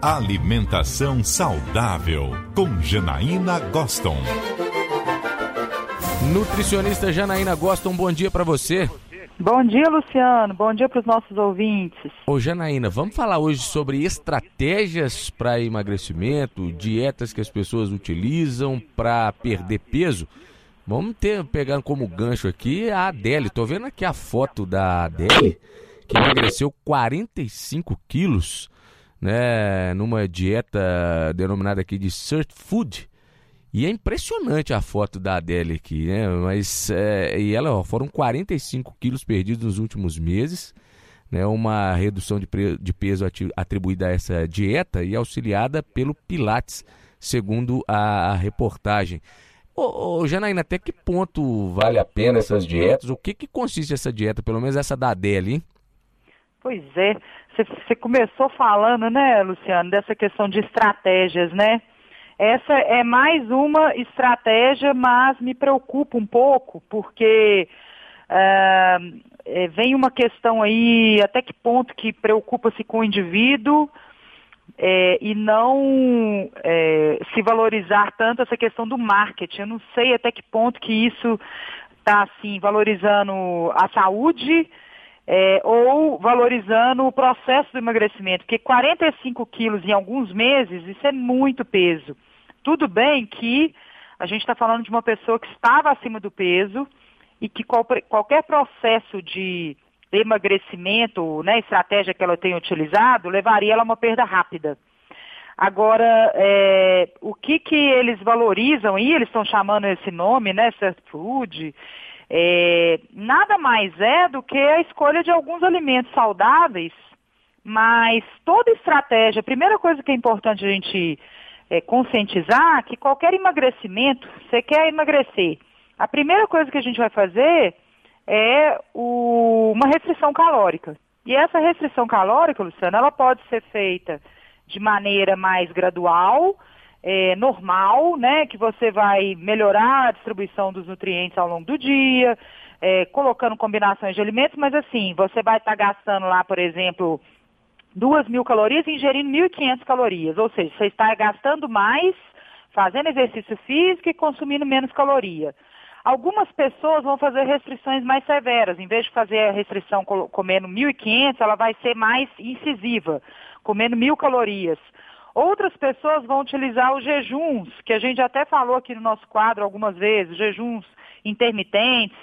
Alimentação saudável com Janaína Goston. Nutricionista Janaína Goston, bom dia para você. Bom dia, Luciano. Bom dia para os nossos ouvintes. Ô, Janaína, vamos falar hoje sobre estratégias para emagrecimento, dietas que as pessoas utilizam para perder peso. Vamos ter, pegando como gancho aqui a Adele. Tô vendo aqui a foto da Adele, que emagreceu 45 quilos, né, numa dieta denominada aqui de Surf Food. E é impressionante a foto da Adele aqui, né? Mas é, e ela ó, foram 45 quilos perdidos nos últimos meses, né? Uma redução de, de peso atribuída a essa dieta e auxiliada pelo Pilates, segundo a, a reportagem. Ô, ô, Janaína, até que ponto vale a pena essas dietas? O que, que consiste essa dieta, pelo menos essa da Adele, hein? Pois é, você começou falando, né, Luciano, dessa questão de estratégias, né? Essa é mais uma estratégia, mas me preocupa um pouco, porque uh, vem uma questão aí, até que ponto que preocupa-se com o indivíduo é, e não é, se valorizar tanto essa questão do marketing. Eu não sei até que ponto que isso está assim, valorizando a saúde é, ou valorizando o processo do emagrecimento, porque 45 quilos em alguns meses, isso é muito peso. Tudo bem que a gente está falando de uma pessoa que estava acima do peso e que qual, qualquer processo de emagrecimento, né, estratégia que ela tenha utilizado, levaria ela a uma perda rápida. Agora, é, o que, que eles valorizam, e eles estão chamando esse nome, né, fast food, é, nada mais é do que a escolha de alguns alimentos saudáveis, mas toda estratégia, a primeira coisa que é importante a gente é, conscientizar que qualquer emagrecimento, você quer emagrecer, a primeira coisa que a gente vai fazer é o, uma restrição calórica. E essa restrição calórica, Luciana, ela pode ser feita de maneira mais gradual, é, normal, né, que você vai melhorar a distribuição dos nutrientes ao longo do dia, é, colocando combinações de alimentos, mas assim, você vai estar tá gastando lá, por exemplo, duas mil calorias e ingerindo 1.500 calorias, ou seja, você está gastando mais, fazendo exercício físico e consumindo menos caloria. Algumas pessoas vão fazer restrições mais severas. Em vez de fazer a restrição comendo 1.500, ela vai ser mais incisiva, comendo mil calorias. Outras pessoas vão utilizar os jejuns, que a gente até falou aqui no nosso quadro algumas vezes, jejuns intermitentes,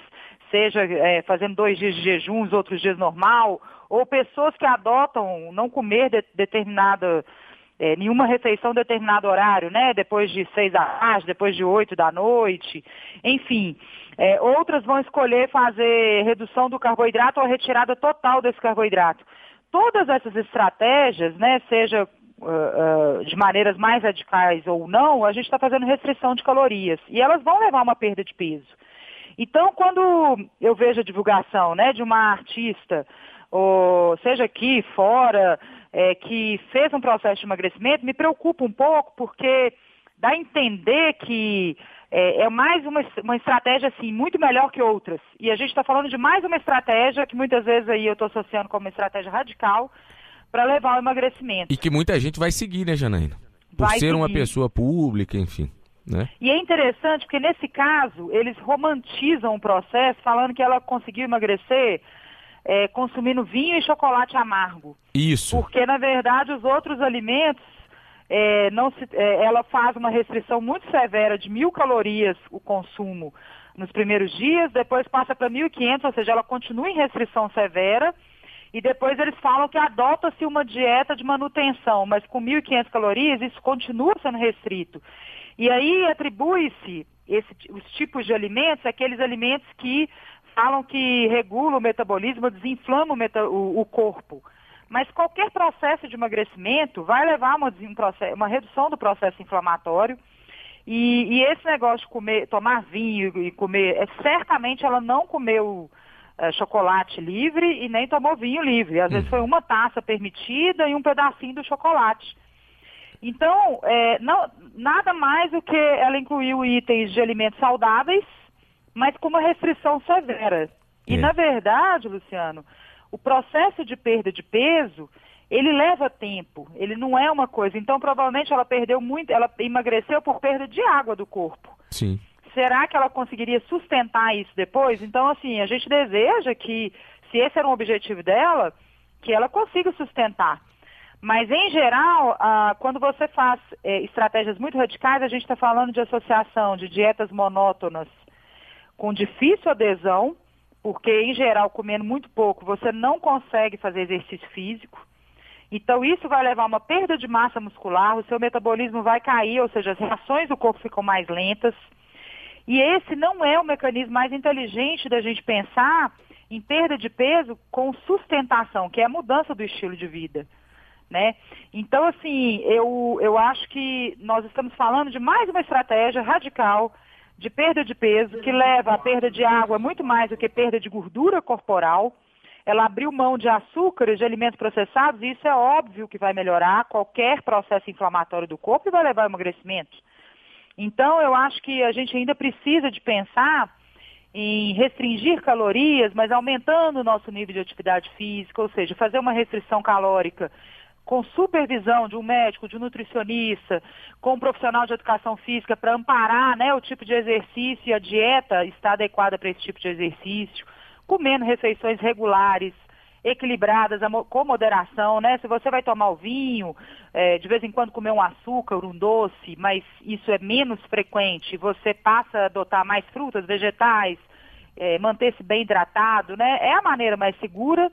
seja é, fazendo dois dias de jejuns, outros dias normal, ou pessoas que adotam não comer de, determinada, é, nenhuma refeição em determinado horário, né? Depois de seis da tarde, depois de oito da noite, enfim. É, outras vão escolher fazer redução do carboidrato ou retirada total desse carboidrato. Todas essas estratégias, né, seja uh, uh, de maneiras mais radicais ou não, a gente está fazendo restrição de calorias. E elas vão levar a uma perda de peso. Então, quando eu vejo a divulgação né, de uma artista, ou seja aqui, fora, é, que fez um processo de emagrecimento, me preocupa um pouco, porque dá a entender que é, é mais uma, uma estratégia assim, muito melhor que outras. E a gente está falando de mais uma estratégia que muitas vezes aí eu estou associando como uma estratégia radical, para levar ao emagrecimento. E que muita gente vai seguir, né, Janaína? Por vai ser seguir. uma pessoa pública, enfim. Né? E é interessante porque nesse caso eles romantizam o processo falando que ela conseguiu emagrecer é, consumindo vinho e chocolate amargo. Isso. Porque na verdade os outros alimentos é, não se, é, ela faz uma restrição muito severa de mil calorias o consumo nos primeiros dias, depois passa para 1.500, ou seja, ela continua em restrição severa e depois eles falam que adota-se uma dieta de manutenção, mas com 1.500 calorias isso continua sendo restrito. E aí atribui-se os tipos de alimentos, aqueles alimentos que falam que regulam o metabolismo, desinflamam o, meta, o, o corpo. Mas qualquer processo de emagrecimento vai levar a uma, uma redução do processo inflamatório. E, e, esse negócio de comer, tomar vinho e comer, é, certamente ela não comeu é, chocolate livre e nem tomou vinho livre. Às hum. vezes foi uma taça permitida e um pedacinho do chocolate. Então, é, não, nada mais do que ela incluiu itens de alimentos saudáveis, mas com uma restrição severa. E, é. na verdade, Luciano, o processo de perda de peso, ele leva tempo, ele não é uma coisa. Então, provavelmente ela perdeu muito, ela emagreceu por perda de água do corpo. Sim. Será que ela conseguiria sustentar isso depois? Então, assim, a gente deseja que, se esse era um objetivo dela, que ela consiga sustentar. Mas, em geral, ah, quando você faz eh, estratégias muito radicais, a gente está falando de associação de dietas monótonas com difícil adesão, porque, em geral, comendo muito pouco, você não consegue fazer exercício físico. Então, isso vai levar a uma perda de massa muscular, o seu metabolismo vai cair, ou seja, as reações do corpo ficam mais lentas. E esse não é o mecanismo mais inteligente da gente pensar em perda de peso com sustentação, que é a mudança do estilo de vida. Né? Então, assim, eu, eu acho que nós estamos falando de mais uma estratégia radical de perda de peso, que leva à perda de água muito mais do que perda de gordura corporal. Ela abriu mão de açúcares, de alimentos processados, e isso é óbvio que vai melhorar qualquer processo inflamatório do corpo e vai levar ao emagrecimento. Então, eu acho que a gente ainda precisa de pensar em restringir calorias, mas aumentando o nosso nível de atividade física, ou seja, fazer uma restrição calórica com supervisão de um médico, de um nutricionista, com um profissional de educação física para amparar né, o tipo de exercício e a dieta está adequada para esse tipo de exercício, comendo refeições regulares, equilibradas, com moderação, né? Se você vai tomar o vinho, é, de vez em quando comer um açúcar, um doce, mas isso é menos frequente, você passa a adotar mais frutas, vegetais, é, manter-se bem hidratado, né? É a maneira mais segura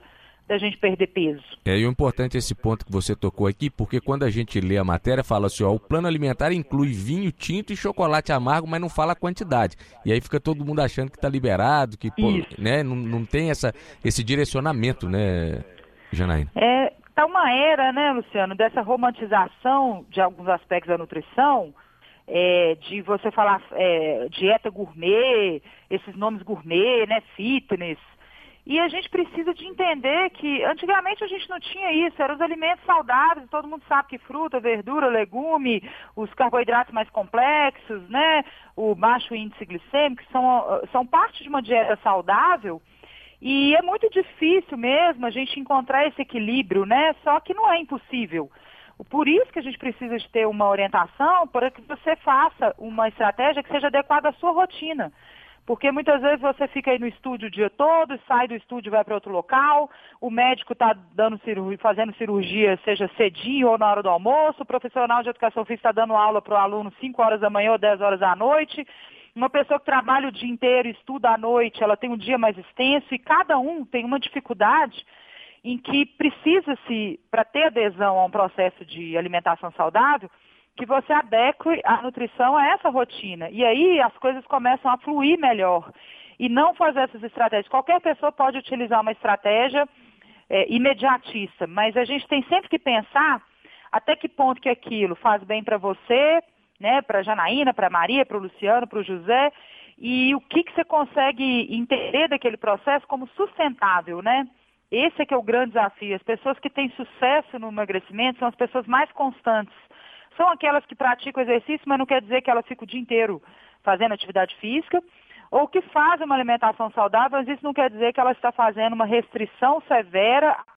da gente perder peso. É, e o importante é esse ponto que você tocou aqui, porque quando a gente lê a matéria, fala assim, ó, o plano alimentar inclui vinho, tinto e chocolate amargo, mas não fala a quantidade. E aí fica todo mundo achando que está liberado, que pô, né, não, não tem essa, esse direcionamento, né, Janaína? É, tá uma era, né, Luciano, dessa romantização de alguns aspectos da nutrição, é, de você falar é, dieta gourmet, esses nomes gourmet, né, fitness, e a gente precisa de entender que antigamente a gente não tinha isso, eram os alimentos saudáveis, todo mundo sabe que fruta, verdura, legume, os carboidratos mais complexos, né, o baixo índice glicêmico, são, são parte de uma dieta saudável. E é muito difícil mesmo a gente encontrar esse equilíbrio, né? Só que não é impossível. Por isso que a gente precisa de ter uma orientação para que você faça uma estratégia que seja adequada à sua rotina. Porque muitas vezes você fica aí no estúdio o dia todo, sai do estúdio e vai para outro local, o médico está cirurgia, fazendo cirurgia, seja cedinho ou na hora do almoço, o profissional de educação física está dando aula para o aluno 5 horas da manhã ou 10 horas da noite. Uma pessoa que trabalha o dia inteiro, estuda à noite, ela tem um dia mais extenso e cada um tem uma dificuldade em que precisa-se, para ter adesão a um processo de alimentação saudável, que você adeque a nutrição a essa rotina. E aí as coisas começam a fluir melhor. E não fazer essas estratégias. Qualquer pessoa pode utilizar uma estratégia é, imediatista, mas a gente tem sempre que pensar até que ponto que aquilo faz bem para você, né, para Janaína, para Maria, para o Luciano, para o José, e o que, que você consegue entender daquele processo como sustentável, né? Esse é que é o grande desafio. As pessoas que têm sucesso no emagrecimento são as pessoas mais constantes são aquelas que praticam exercício, mas não quer dizer que elas ficam o dia inteiro fazendo atividade física, ou que fazem uma alimentação saudável, mas isso não quer dizer que ela está fazendo uma restrição severa